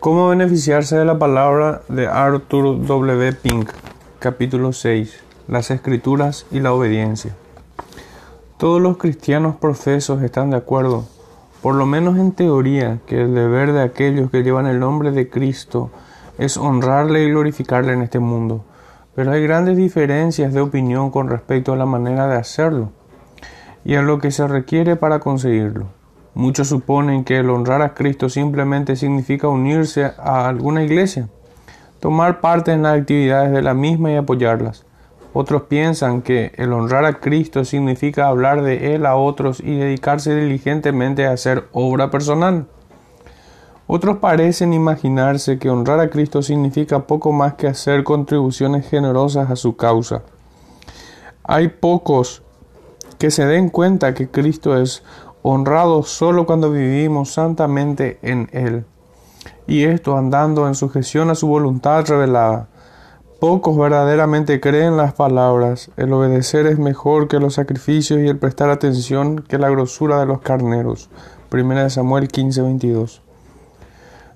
¿Cómo beneficiarse de la palabra de Arthur W. Pink? Capítulo 6. Las escrituras y la obediencia. Todos los cristianos profesos están de acuerdo, por lo menos en teoría, que el deber de aquellos que llevan el nombre de Cristo es honrarle y glorificarle en este mundo. Pero hay grandes diferencias de opinión con respecto a la manera de hacerlo y a lo que se requiere para conseguirlo. Muchos suponen que el honrar a Cristo simplemente significa unirse a alguna iglesia, tomar parte en las actividades de la misma y apoyarlas. Otros piensan que el honrar a Cristo significa hablar de Él a otros y dedicarse diligentemente a hacer obra personal. Otros parecen imaginarse que honrar a Cristo significa poco más que hacer contribuciones generosas a su causa. Hay pocos que se den cuenta que Cristo es honrado solo cuando vivimos santamente en Él, y esto andando en sujeción a su voluntad revelada. Pocos verdaderamente creen las palabras, el obedecer es mejor que los sacrificios y el prestar atención que la grosura de los carneros. 1 Samuel 15:22.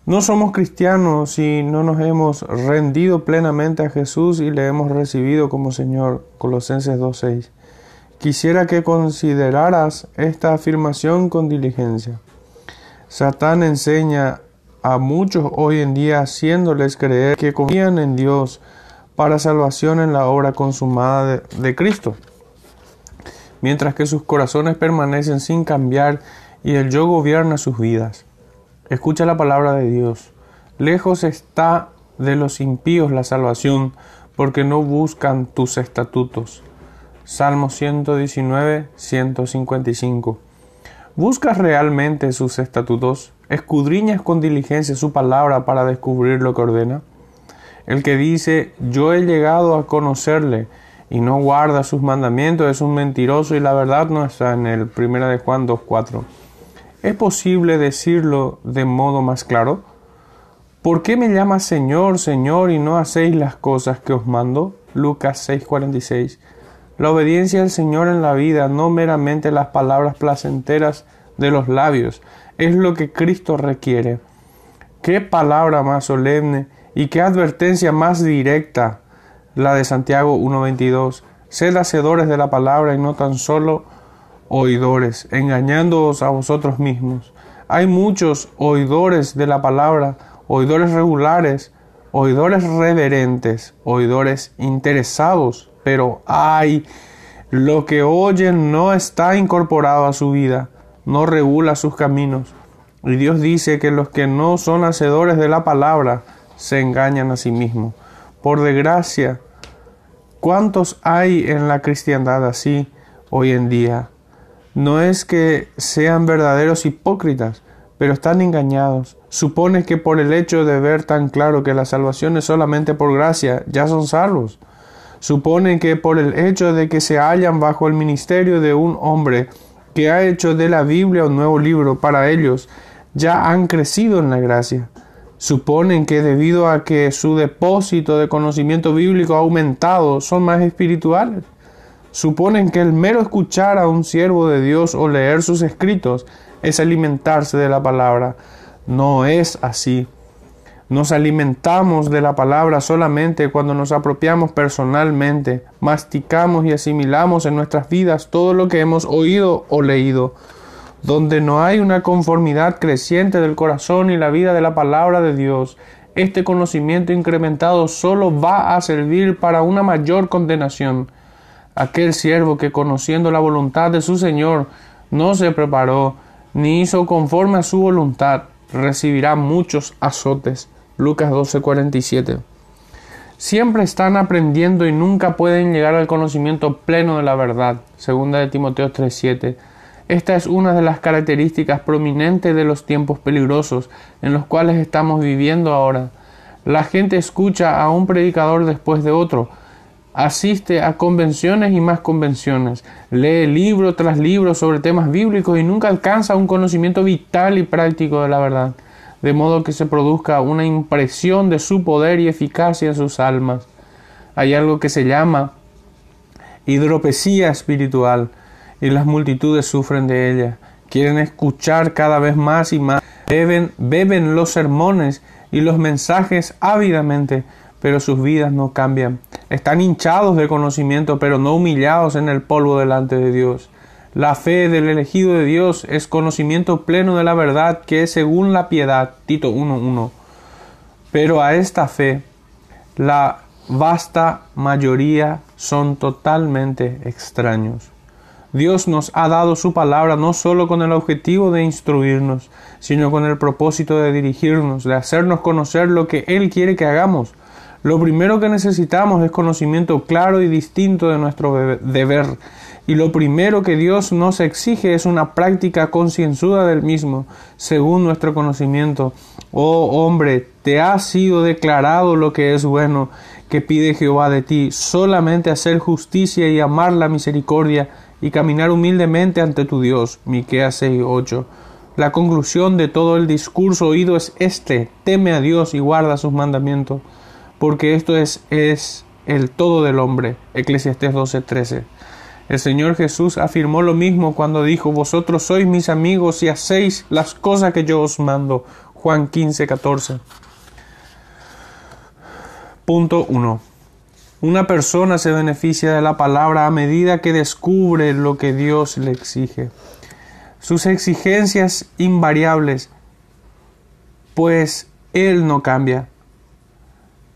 No somos cristianos si no nos hemos rendido plenamente a Jesús y le hemos recibido como Señor. Colosenses 2:6. Quisiera que consideraras esta afirmación con diligencia. Satán enseña a muchos hoy en día haciéndoles creer que confían en Dios para salvación en la obra consumada de, de, Cristo, mientras que sus corazones permanecen sin cambiar y el yo gobierna sus vidas. Escucha la palabra de Dios. Lejos está de los impíos la salvación, porque no buscan tus estatutos. Salmo 119, 155. ¿Buscas realmente sus estatutos? ¿Escudriñas con diligencia su palabra para descubrir lo que ordena? El que dice, yo he llegado a conocerle y no guarda sus mandamientos es un mentiroso y la verdad no está en él. Primera de Juan 2.4. ¿Es posible decirlo de modo más claro? ¿Por qué me llamas Señor, Señor y no hacéis las cosas que os mando? Lucas 6.46. La obediencia al Señor en la vida, no meramente las palabras placenteras de los labios, es lo que Cristo requiere. Qué palabra más solemne y qué advertencia más directa la de Santiago 1.22. Sed hacedores de la palabra y no tan solo oidores, engañándoos a vosotros mismos. Hay muchos oidores de la palabra, oidores regulares, oidores reverentes, oidores interesados pero ay, lo que oyen no está incorporado a su vida, no regula sus caminos. Y Dios dice que los que no son hacedores de la palabra se engañan a sí mismos. Por desgracia, ¿cuántos hay en la cristiandad así hoy en día? No es que sean verdaderos hipócritas, pero están engañados. Supone que por el hecho de ver tan claro que la salvación es solamente por gracia, ya son salvos suponen que por el hecho de que se hallan bajo el ministerio de un hombre que ha hecho de la Biblia un nuevo libro para ellos, ya han crecido en la gracia. Suponen que debido a que su depósito de conocimiento bíblico ha aumentado, son más espirituales. Suponen que el mero escuchar a un siervo de Dios o leer sus escritos es alimentarse de la palabra. No es así. Nos alimentamos de la palabra solamente cuando nos apropiamos personalmente, masticamos y asimilamos en nuestras vidas todo lo que hemos oído o leído. Donde no hay una conformidad creciente del corazón y la vida de la palabra de Dios, este conocimiento incrementado solo va a servir para una mayor condenación. Aquel siervo que conociendo la voluntad de su Señor no se preparó, ni hizo conforme a su voluntad, recibirá muchos azotes. Lucas 12:47. Siempre están aprendiendo y nunca pueden llegar al conocimiento pleno de la verdad. Segunda de Timoteo 3:7. Esta es una de las características prominentes de los tiempos peligrosos en los cuales estamos viviendo ahora. La gente escucha a un predicador después de otro, asiste a convenciones y más convenciones, lee libro tras libro sobre temas bíblicos y nunca alcanza un conocimiento vital y práctico de la verdad de modo que se produzca una impresión de su poder y eficacia en sus almas. Hay algo que se llama hidropesía espiritual y las multitudes sufren de ella. Quieren escuchar cada vez más y más, beben, beben los sermones y los mensajes ávidamente, pero sus vidas no cambian. Están hinchados de conocimiento, pero no humillados en el polvo delante de Dios. La fe del elegido de Dios es conocimiento pleno de la verdad que es según la piedad. Tito 1.1. Pero a esta fe, la vasta mayoría son totalmente extraños. Dios nos ha dado su palabra no solo con el objetivo de instruirnos, sino con el propósito de dirigirnos, de hacernos conocer lo que Él quiere que hagamos. Lo primero que necesitamos es conocimiento claro y distinto de nuestro deber, y lo primero que Dios nos exige es una práctica concienzuda del mismo, según nuestro conocimiento. Oh hombre, te ha sido declarado lo que es bueno, que pide Jehová de ti, solamente hacer justicia y amar la misericordia y caminar humildemente ante tu Dios. Miqueas 6:8. La conclusión de todo el discurso oído es este: teme a Dios y guarda sus mandamientos, porque esto es, es el todo del hombre. Eclesiastés 12:13. El Señor Jesús afirmó lo mismo cuando dijo: Vosotros sois mis amigos y hacéis las cosas que yo os mando. Juan 15:14. Punto 1. Una persona se beneficia de la palabra a medida que descubre lo que Dios le exige. Sus exigencias invariables, pues Él no cambia.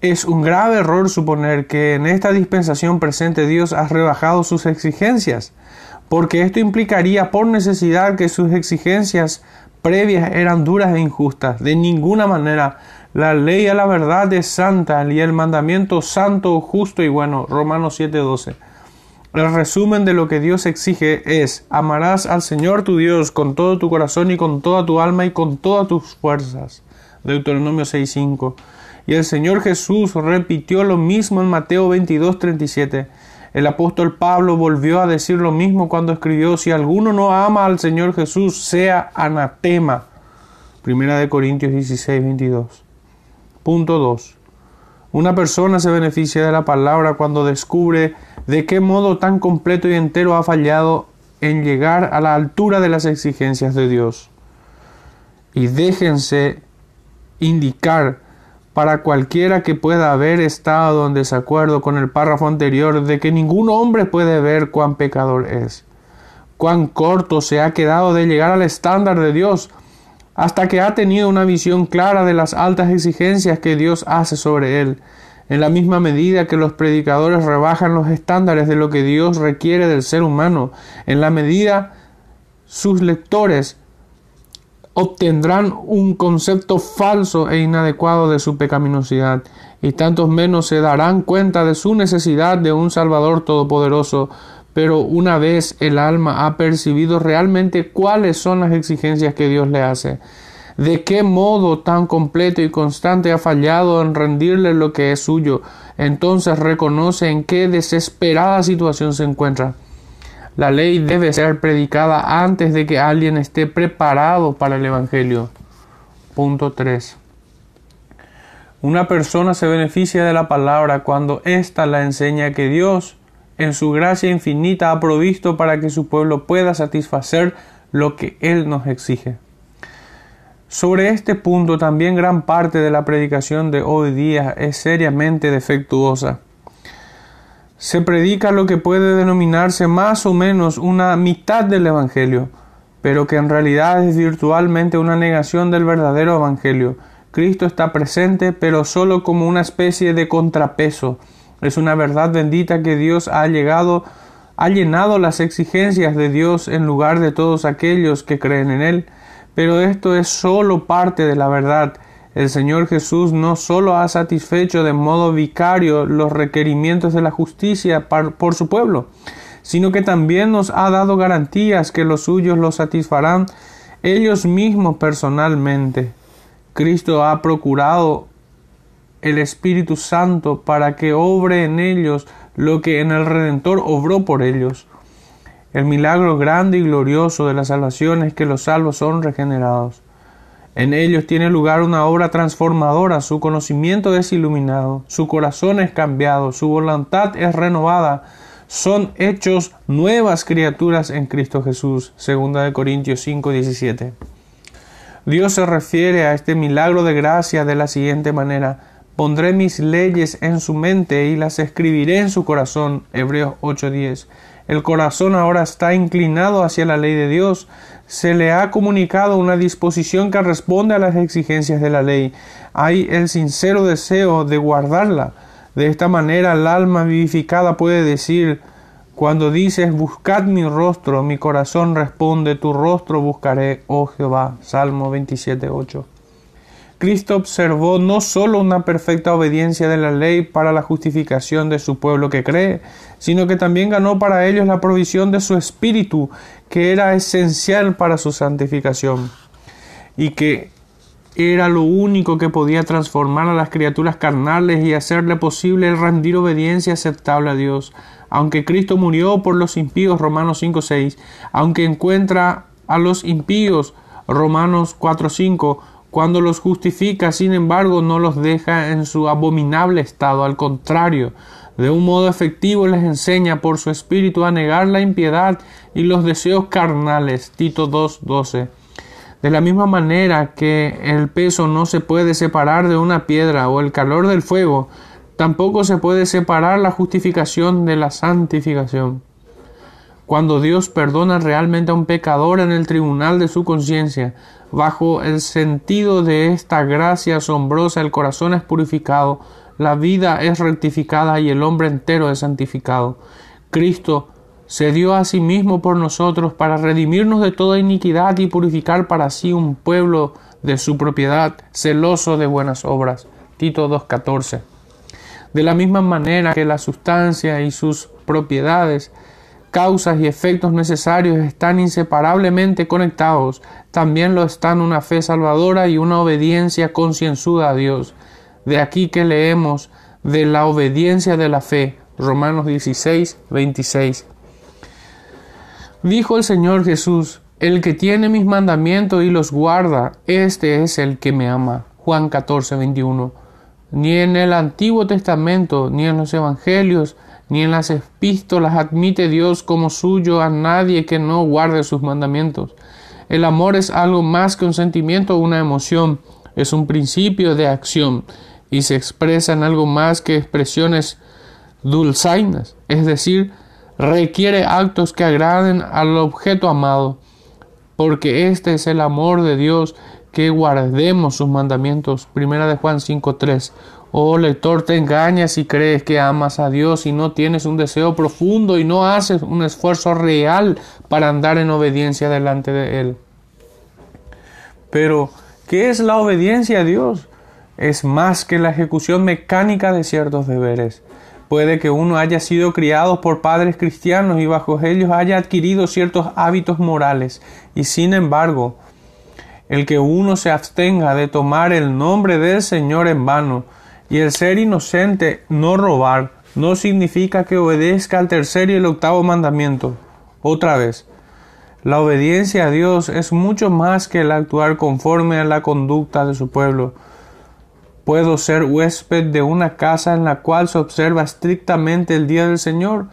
Es un grave error suponer que en esta dispensación presente Dios ha rebajado sus exigencias, porque esto implicaría por necesidad que sus exigencias previas eran duras e injustas. De ninguna manera la ley a la verdad es santa y el mandamiento santo, justo y bueno. Romanos 7:12. El resumen de lo que Dios exige es, amarás al Señor tu Dios con todo tu corazón y con toda tu alma y con todas tus fuerzas. Deuteronomio 6:5. Y el Señor Jesús repitió lo mismo en Mateo 22:37. El apóstol Pablo volvió a decir lo mismo cuando escribió, si alguno no ama al Señor Jesús, sea anatema. Primera de Corintios 16:22. Punto 2. Una persona se beneficia de la palabra cuando descubre de qué modo tan completo y entero ha fallado en llegar a la altura de las exigencias de Dios. Y déjense indicar para cualquiera que pueda haber estado en desacuerdo con el párrafo anterior de que ningún hombre puede ver cuán pecador es, cuán corto se ha quedado de llegar al estándar de Dios, hasta que ha tenido una visión clara de las altas exigencias que Dios hace sobre él, en la misma medida que los predicadores rebajan los estándares de lo que Dios requiere del ser humano, en la medida sus lectores obtendrán un concepto falso e inadecuado de su pecaminosidad, y tantos menos se darán cuenta de su necesidad de un Salvador todopoderoso, pero una vez el alma ha percibido realmente cuáles son las exigencias que Dios le hace, de qué modo tan completo y constante ha fallado en rendirle lo que es suyo, entonces reconoce en qué desesperada situación se encuentra. La ley debe ser predicada antes de que alguien esté preparado para el Evangelio. Punto 3. Una persona se beneficia de la palabra cuando ésta la enseña que Dios en su gracia infinita ha provisto para que su pueblo pueda satisfacer lo que Él nos exige. Sobre este punto también gran parte de la predicación de hoy día es seriamente defectuosa. Se predica lo que puede denominarse más o menos una mitad del Evangelio, pero que en realidad es virtualmente una negación del verdadero Evangelio. Cristo está presente, pero solo como una especie de contrapeso, es una verdad bendita que Dios ha llegado, ha llenado las exigencias de Dios en lugar de todos aquellos que creen en Él. Pero esto es solo parte de la verdad. El Señor Jesús no solo ha satisfecho de modo vicario los requerimientos de la justicia por su pueblo, sino que también nos ha dado garantías que los suyos lo satisfarán ellos mismos personalmente. Cristo ha procurado el Espíritu Santo para que obre en ellos lo que en el Redentor obró por ellos. El milagro grande y glorioso de la salvación es que los salvos son regenerados. En ellos tiene lugar una obra transformadora, su conocimiento es iluminado, su corazón es cambiado, su voluntad es renovada, son hechos nuevas criaturas en Cristo Jesús. Segunda de Corintios 5, Dios se refiere a este milagro de gracia de la siguiente manera. Pondré mis leyes en su mente y las escribiré en su corazón. Hebreos 8:10. El corazón ahora está inclinado hacia la ley de Dios. Se le ha comunicado una disposición que responde a las exigencias de la ley. Hay el sincero deseo de guardarla. De esta manera el alma vivificada puede decir cuando dices buscad mi rostro, mi corazón responde tu rostro buscaré, oh Jehová. Salmo 27.8. Cristo observó no sólo una perfecta obediencia de la ley para la justificación de su pueblo que cree, sino que también ganó para ellos la provisión de su espíritu, que era esencial para su santificación, y que era lo único que podía transformar a las criaturas carnales y hacerle posible rendir obediencia aceptable a Dios. Aunque Cristo murió por los impíos, Romanos 5.6, aunque encuentra a los impíos, Romanos 4.5, cuando los justifica, sin embargo, no los deja en su abominable estado, al contrario, de un modo efectivo les enseña por su espíritu a negar la impiedad y los deseos carnales. Tito 2.12. De la misma manera que el peso no se puede separar de una piedra o el calor del fuego, tampoco se puede separar la justificación de la santificación. Cuando Dios perdona realmente a un pecador en el tribunal de su conciencia, bajo el sentido de esta gracia asombrosa el corazón es purificado, la vida es rectificada y el hombre entero es santificado. Cristo se dio a sí mismo por nosotros para redimirnos de toda iniquidad y purificar para sí un pueblo de su propiedad, celoso de buenas obras. Tito 2.14. De la misma manera que la sustancia y sus propiedades causas y efectos necesarios están inseparablemente conectados, también lo están una fe salvadora y una obediencia concienzuda a Dios. De aquí que leemos de la obediencia de la fe, Romanos 16, 26. Dijo el Señor Jesús, el que tiene mis mandamientos y los guarda, este es el que me ama. Juan 14, 21. Ni en el Antiguo Testamento, ni en los Evangelios, ni en las epístolas admite Dios como suyo a nadie que no guarde sus mandamientos. El amor es algo más que un sentimiento o una emoción, es un principio de acción y se expresa en algo más que expresiones dulzainas, es decir, requiere actos que agraden al objeto amado, porque este es el amor de Dios que guardemos sus mandamientos. Primera de Juan 5:3. Oh lector, te engañas si crees que amas a Dios y no tienes un deseo profundo y no haces un esfuerzo real para andar en obediencia delante de Él. Pero, ¿qué es la obediencia a Dios? Es más que la ejecución mecánica de ciertos deberes. Puede que uno haya sido criado por padres cristianos y bajo ellos haya adquirido ciertos hábitos morales, y sin embargo, el que uno se abstenga de tomar el nombre del Señor en vano, y el ser inocente, no robar, no significa que obedezca al tercer y el octavo mandamiento. Otra vez, la obediencia a Dios es mucho más que el actuar conforme a la conducta de su pueblo. Puedo ser huésped de una casa en la cual se observa estrictamente el día del Señor,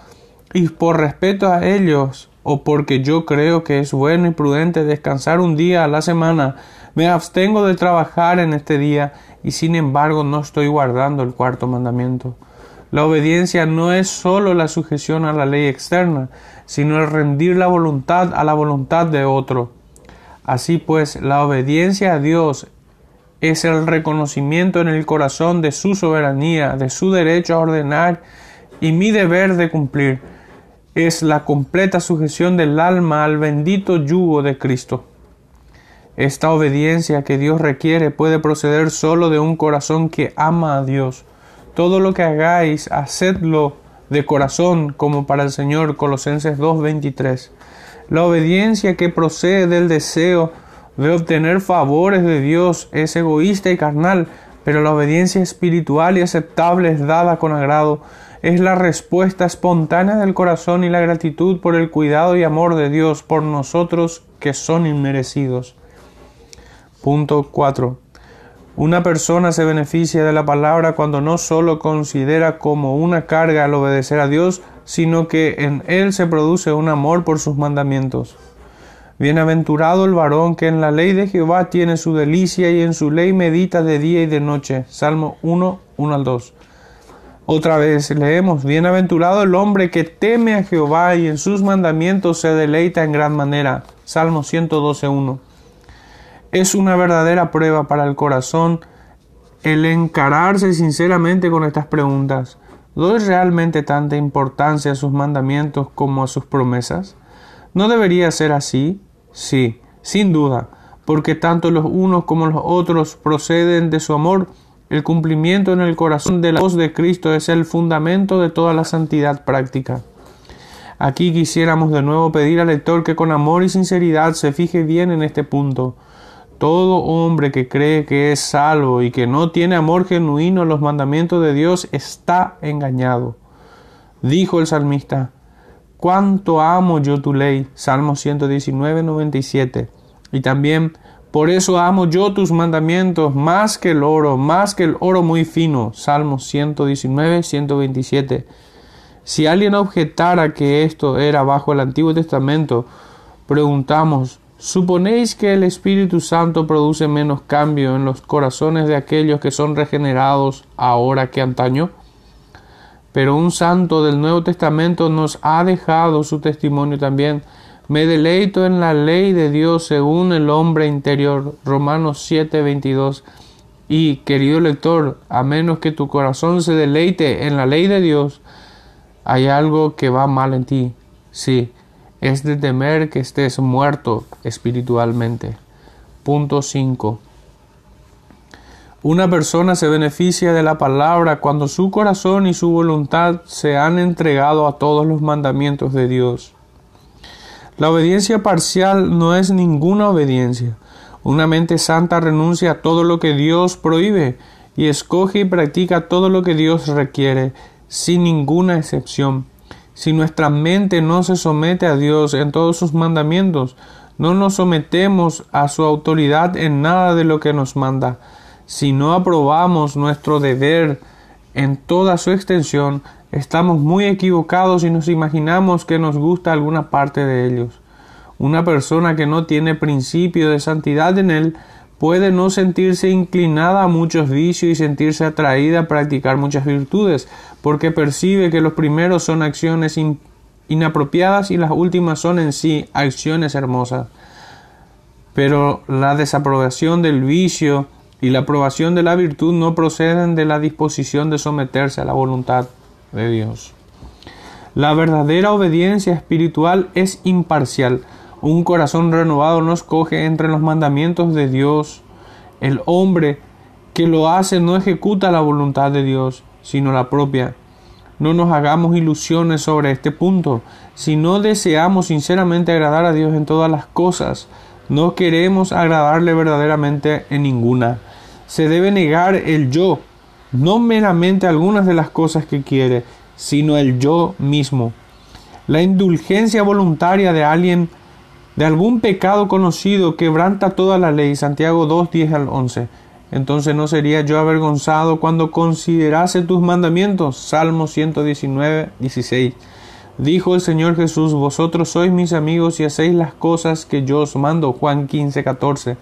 y por respeto a ellos, o porque yo creo que es bueno y prudente descansar un día a la semana, me abstengo de trabajar en este día y sin embargo no estoy guardando el cuarto mandamiento. La obediencia no es sólo la sujeción a la ley externa, sino el rendir la voluntad a la voluntad de otro. Así pues, la obediencia a Dios es el reconocimiento en el corazón de su soberanía, de su derecho a ordenar y mi deber de cumplir. Es la completa sujeción del alma al bendito yugo de Cristo. Esta obediencia que Dios requiere puede proceder solo de un corazón que ama a Dios. Todo lo que hagáis, hacedlo de corazón como para el Señor. Colosenses 2.23. La obediencia que procede del deseo de obtener favores de Dios es egoísta y carnal, pero la obediencia espiritual y aceptable es dada con agrado. Es la respuesta espontánea del corazón y la gratitud por el cuidado y amor de Dios por nosotros que son inmerecidos. Punto 4. Una persona se beneficia de la palabra cuando no sólo considera como una carga al obedecer a Dios, sino que en él se produce un amor por sus mandamientos. Bienaventurado el varón que en la ley de Jehová tiene su delicia y en su ley medita de día y de noche. Salmo 1, 1 al 2. Otra vez leemos, Bienaventurado el hombre que teme a Jehová y en sus mandamientos se deleita en gran manera. Salmo 112, 1. Es una verdadera prueba para el corazón el encararse sinceramente con estas preguntas. ¿Doy realmente tanta importancia a sus mandamientos como a sus promesas? ¿No debería ser así? Sí, sin duda, porque tanto los unos como los otros proceden de su amor. El cumplimiento en el corazón de la voz de Cristo es el fundamento de toda la santidad práctica. Aquí quisiéramos de nuevo pedir al lector que con amor y sinceridad se fije bien en este punto. Todo hombre que cree que es salvo y que no tiene amor genuino a los mandamientos de Dios está engañado. Dijo el salmista, cuánto amo yo tu ley. Salmo 119, 97. Y también, por eso amo yo tus mandamientos más que el oro, más que el oro muy fino. Salmo 119, 127. Si alguien objetara que esto era bajo el Antiguo Testamento, preguntamos, ¿suponéis que el Espíritu Santo produce menos cambio en los corazones de aquellos que son regenerados ahora que antaño? Pero un santo del Nuevo Testamento nos ha dejado su testimonio también. Me deleito en la ley de Dios según el hombre interior. Romanos 7:22. Y, querido lector, a menos que tu corazón se deleite en la ley de Dios, hay algo que va mal en ti. Sí, es de temer que estés muerto espiritualmente. Punto 5. Una persona se beneficia de la palabra cuando su corazón y su voluntad se han entregado a todos los mandamientos de Dios. La obediencia parcial no es ninguna obediencia. Una mente santa renuncia a todo lo que Dios prohíbe y escoge y practica todo lo que Dios requiere, sin ninguna excepción. Si nuestra mente no se somete a Dios en todos sus mandamientos, no nos sometemos a su autoridad en nada de lo que nos manda si no aprobamos nuestro deber en toda su extensión, estamos muy equivocados y nos imaginamos que nos gusta alguna parte de ellos. Una persona que no tiene principio de santidad en él puede no sentirse inclinada a muchos vicios y sentirse atraída a practicar muchas virtudes, porque percibe que los primeros son acciones inapropiadas y las últimas son en sí acciones hermosas. Pero la desaprobación del vicio y la aprobación de la virtud no proceden de la disposición de someterse a la voluntad de Dios. La verdadera obediencia espiritual es imparcial. Un corazón renovado no escoge entre los mandamientos de Dios. El hombre que lo hace no ejecuta la voluntad de Dios, sino la propia. No nos hagamos ilusiones sobre este punto. Si no deseamos sinceramente agradar a Dios en todas las cosas, no queremos agradarle verdaderamente en ninguna se debe negar el yo, no meramente algunas de las cosas que quiere, sino el yo mismo. La indulgencia voluntaria de alguien de algún pecado conocido quebranta toda la ley. Santiago 2, 10 al 11. Entonces no sería yo avergonzado cuando considerase tus mandamientos. Salmo 119, 16. Dijo el Señor Jesús, vosotros sois mis amigos y hacéis las cosas que yo os mando. Juan 15, 14.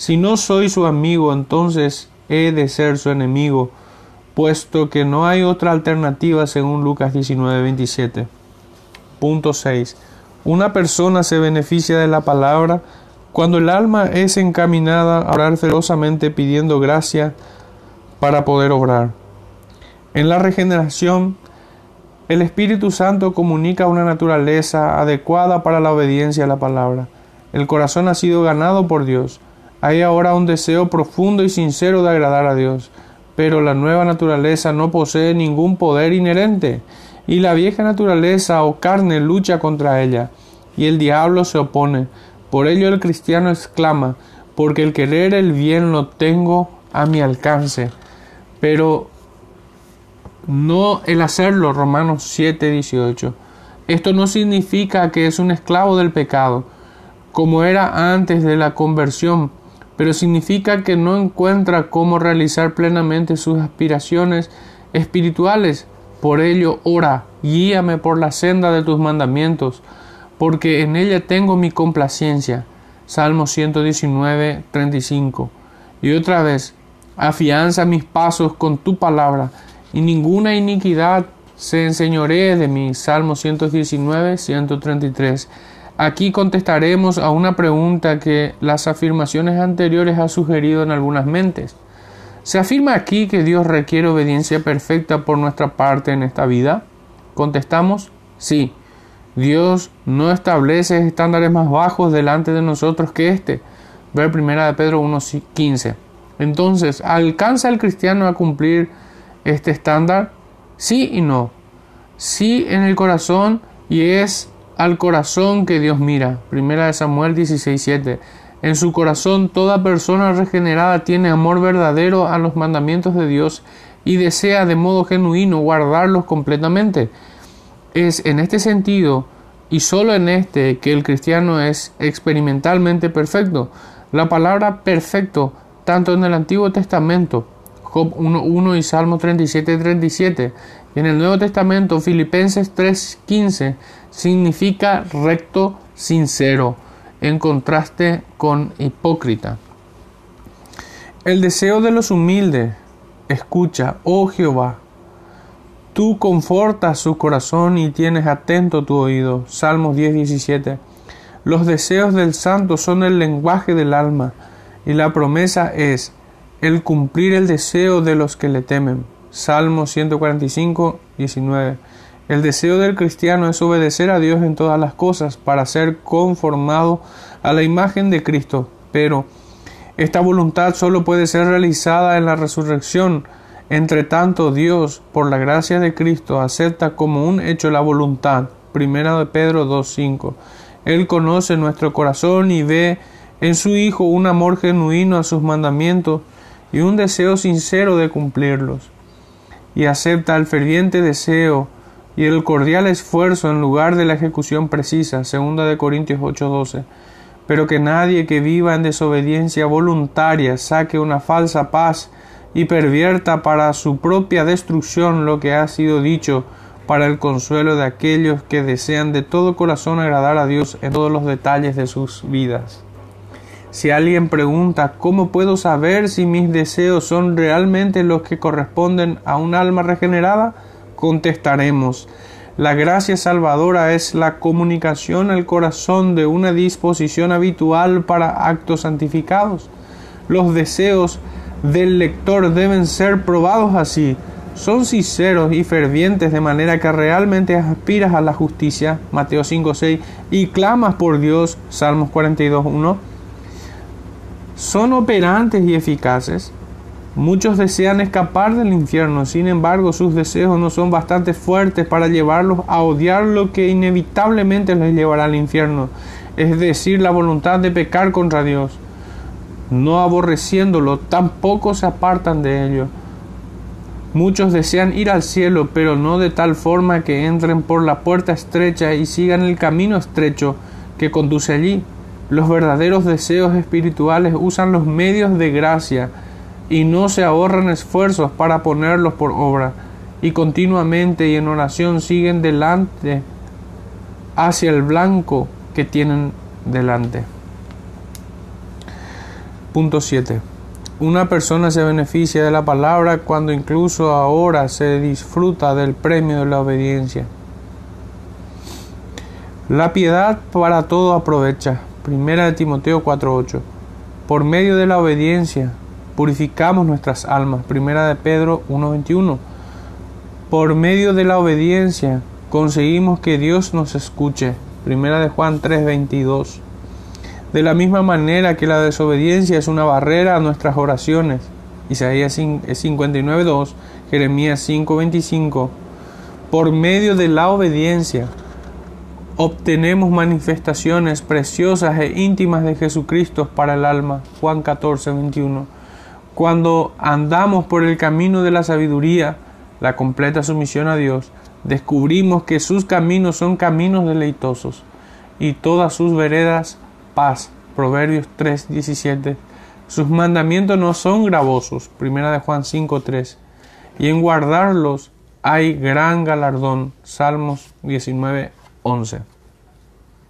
Si no soy su amigo, entonces he de ser su enemigo, puesto que no hay otra alternativa según Lucas 19, 27. Punto 6. Una persona se beneficia de la palabra cuando el alma es encaminada a orar ferozmente pidiendo gracia para poder obrar. En la regeneración, el Espíritu Santo comunica una naturaleza adecuada para la obediencia a la palabra. El corazón ha sido ganado por Dios. Hay ahora un deseo profundo y sincero de agradar a Dios, pero la nueva naturaleza no posee ningún poder inherente, y la vieja naturaleza o carne lucha contra ella, y el diablo se opone. Por ello el cristiano exclama, porque el querer el bien lo tengo a mi alcance, pero no el hacerlo, Romanos 7, 18. Esto no significa que es un esclavo del pecado, como era antes de la conversión, pero significa que no encuentra cómo realizar plenamente sus aspiraciones espirituales. Por ello, ora, guíame por la senda de tus mandamientos, porque en ella tengo mi complacencia. Salmo 119, 35. Y otra vez, afianza mis pasos con tu palabra, y ninguna iniquidad se enseñoree de mí. Salmo 119, 133. Aquí contestaremos a una pregunta que las afirmaciones anteriores ha sugerido en algunas mentes. ¿Se afirma aquí que Dios requiere obediencia perfecta por nuestra parte en esta vida? Contestamos, sí. Dios no establece estándares más bajos delante de nosotros que este. Ver 1 de Pedro 1.15. Entonces, ¿alcanza el cristiano a cumplir este estándar? Sí y no. Sí en el corazón y es al corazón que Dios mira. Primera de Samuel 16:7. En su corazón toda persona regenerada tiene amor verdadero a los mandamientos de Dios y desea de modo genuino guardarlos completamente. Es en este sentido y solo en este que el cristiano es experimentalmente perfecto. La palabra perfecto, tanto en el Antiguo Testamento, Job 1.1 y Salmo 37.37, y en el Nuevo Testamento, Filipenses 3.15, significa recto, sincero, en contraste con hipócrita. El deseo de los humildes, escucha, oh Jehová, tú confortas su corazón y tienes atento tu oído. Salmos 10, Los deseos del santo son el lenguaje del alma, y la promesa es el cumplir el deseo de los que le temen. Salmos 145, 19. El deseo del cristiano es obedecer a Dios en todas las cosas para ser conformado a la imagen de Cristo, pero esta voluntad solo puede ser realizada en la resurrección. Entre tanto, Dios, por la gracia de Cristo, acepta como un hecho la voluntad. Primera de Pedro 2.5. Él conoce nuestro corazón y ve en su Hijo un amor genuino a sus mandamientos y un deseo sincero de cumplirlos. Y acepta el ferviente deseo y el cordial esfuerzo en lugar de la ejecución precisa, segunda de Corintios 8:12. Pero que nadie que viva en desobediencia voluntaria saque una falsa paz y pervierta para su propia destrucción lo que ha sido dicho para el consuelo de aquellos que desean de todo corazón agradar a Dios en todos los detalles de sus vidas. Si alguien pregunta ¿cómo puedo saber si mis deseos son realmente los que corresponden a un alma regenerada? contestaremos. La gracia salvadora es la comunicación al corazón de una disposición habitual para actos santificados. Los deseos del lector deben ser probados así. Son sinceros y fervientes de manera que realmente aspiras a la justicia, Mateo 5.6, y clamas por Dios, Salmos 42.1. Son operantes y eficaces Muchos desean escapar del infierno, sin embargo sus deseos no son bastante fuertes para llevarlos a odiar lo que inevitablemente les llevará al infierno, es decir, la voluntad de pecar contra Dios. No aborreciéndolo, tampoco se apartan de ello. Muchos desean ir al cielo, pero no de tal forma que entren por la puerta estrecha y sigan el camino estrecho que conduce allí. Los verdaderos deseos espirituales usan los medios de gracia, y no se ahorran esfuerzos para ponerlos por obra y continuamente y en oración siguen delante hacia el blanco que tienen delante. Punto 7. Una persona se beneficia de la palabra cuando incluso ahora se disfruta del premio de la obediencia. La piedad para todo aprovecha. Primera de Timoteo 4:8. Por medio de la obediencia purificamos nuestras almas. Primera de Pedro 1.21. Por medio de la obediencia conseguimos que Dios nos escuche. Primera de Juan 3.22. De la misma manera que la desobediencia es una barrera a nuestras oraciones. Isaías 59.2, Jeremías 5.25. Por medio de la obediencia obtenemos manifestaciones preciosas e íntimas de Jesucristo para el alma. Juan 14.21 cuando andamos por el camino de la sabiduría, la completa sumisión a Dios, descubrimos que sus caminos son caminos deleitosos y todas sus veredas paz. Proverbios 3:17. Sus mandamientos no son gravosos. Primera de Juan 5:3. Y en guardarlos hay gran galardón. Salmos 19:11.